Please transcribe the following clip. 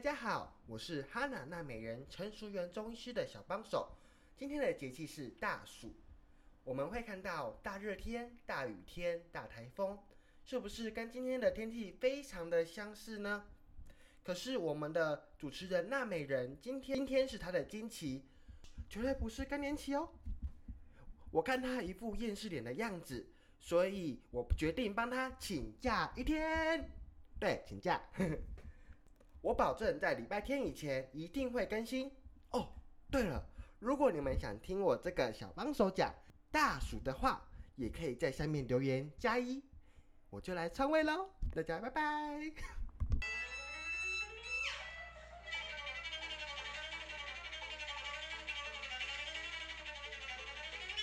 大家好，我是哈娜娜美人陈淑媛中医师的小帮手。今天的节气是大暑，我们会看到大热天、大雨天、大台风，是不是跟今天的天气非常的相似呢？可是我们的主持人娜美人今天今天是她的经期，绝对不是更年期哦。我看她一副厌世脸的样子，所以我决定帮她请假一天。对，请假。我保证在礼拜天以前一定会更新哦。对了，如果你们想听我这个小帮手讲大暑的话，也可以在下面留言加一，我就来篡位喽。大家拜拜。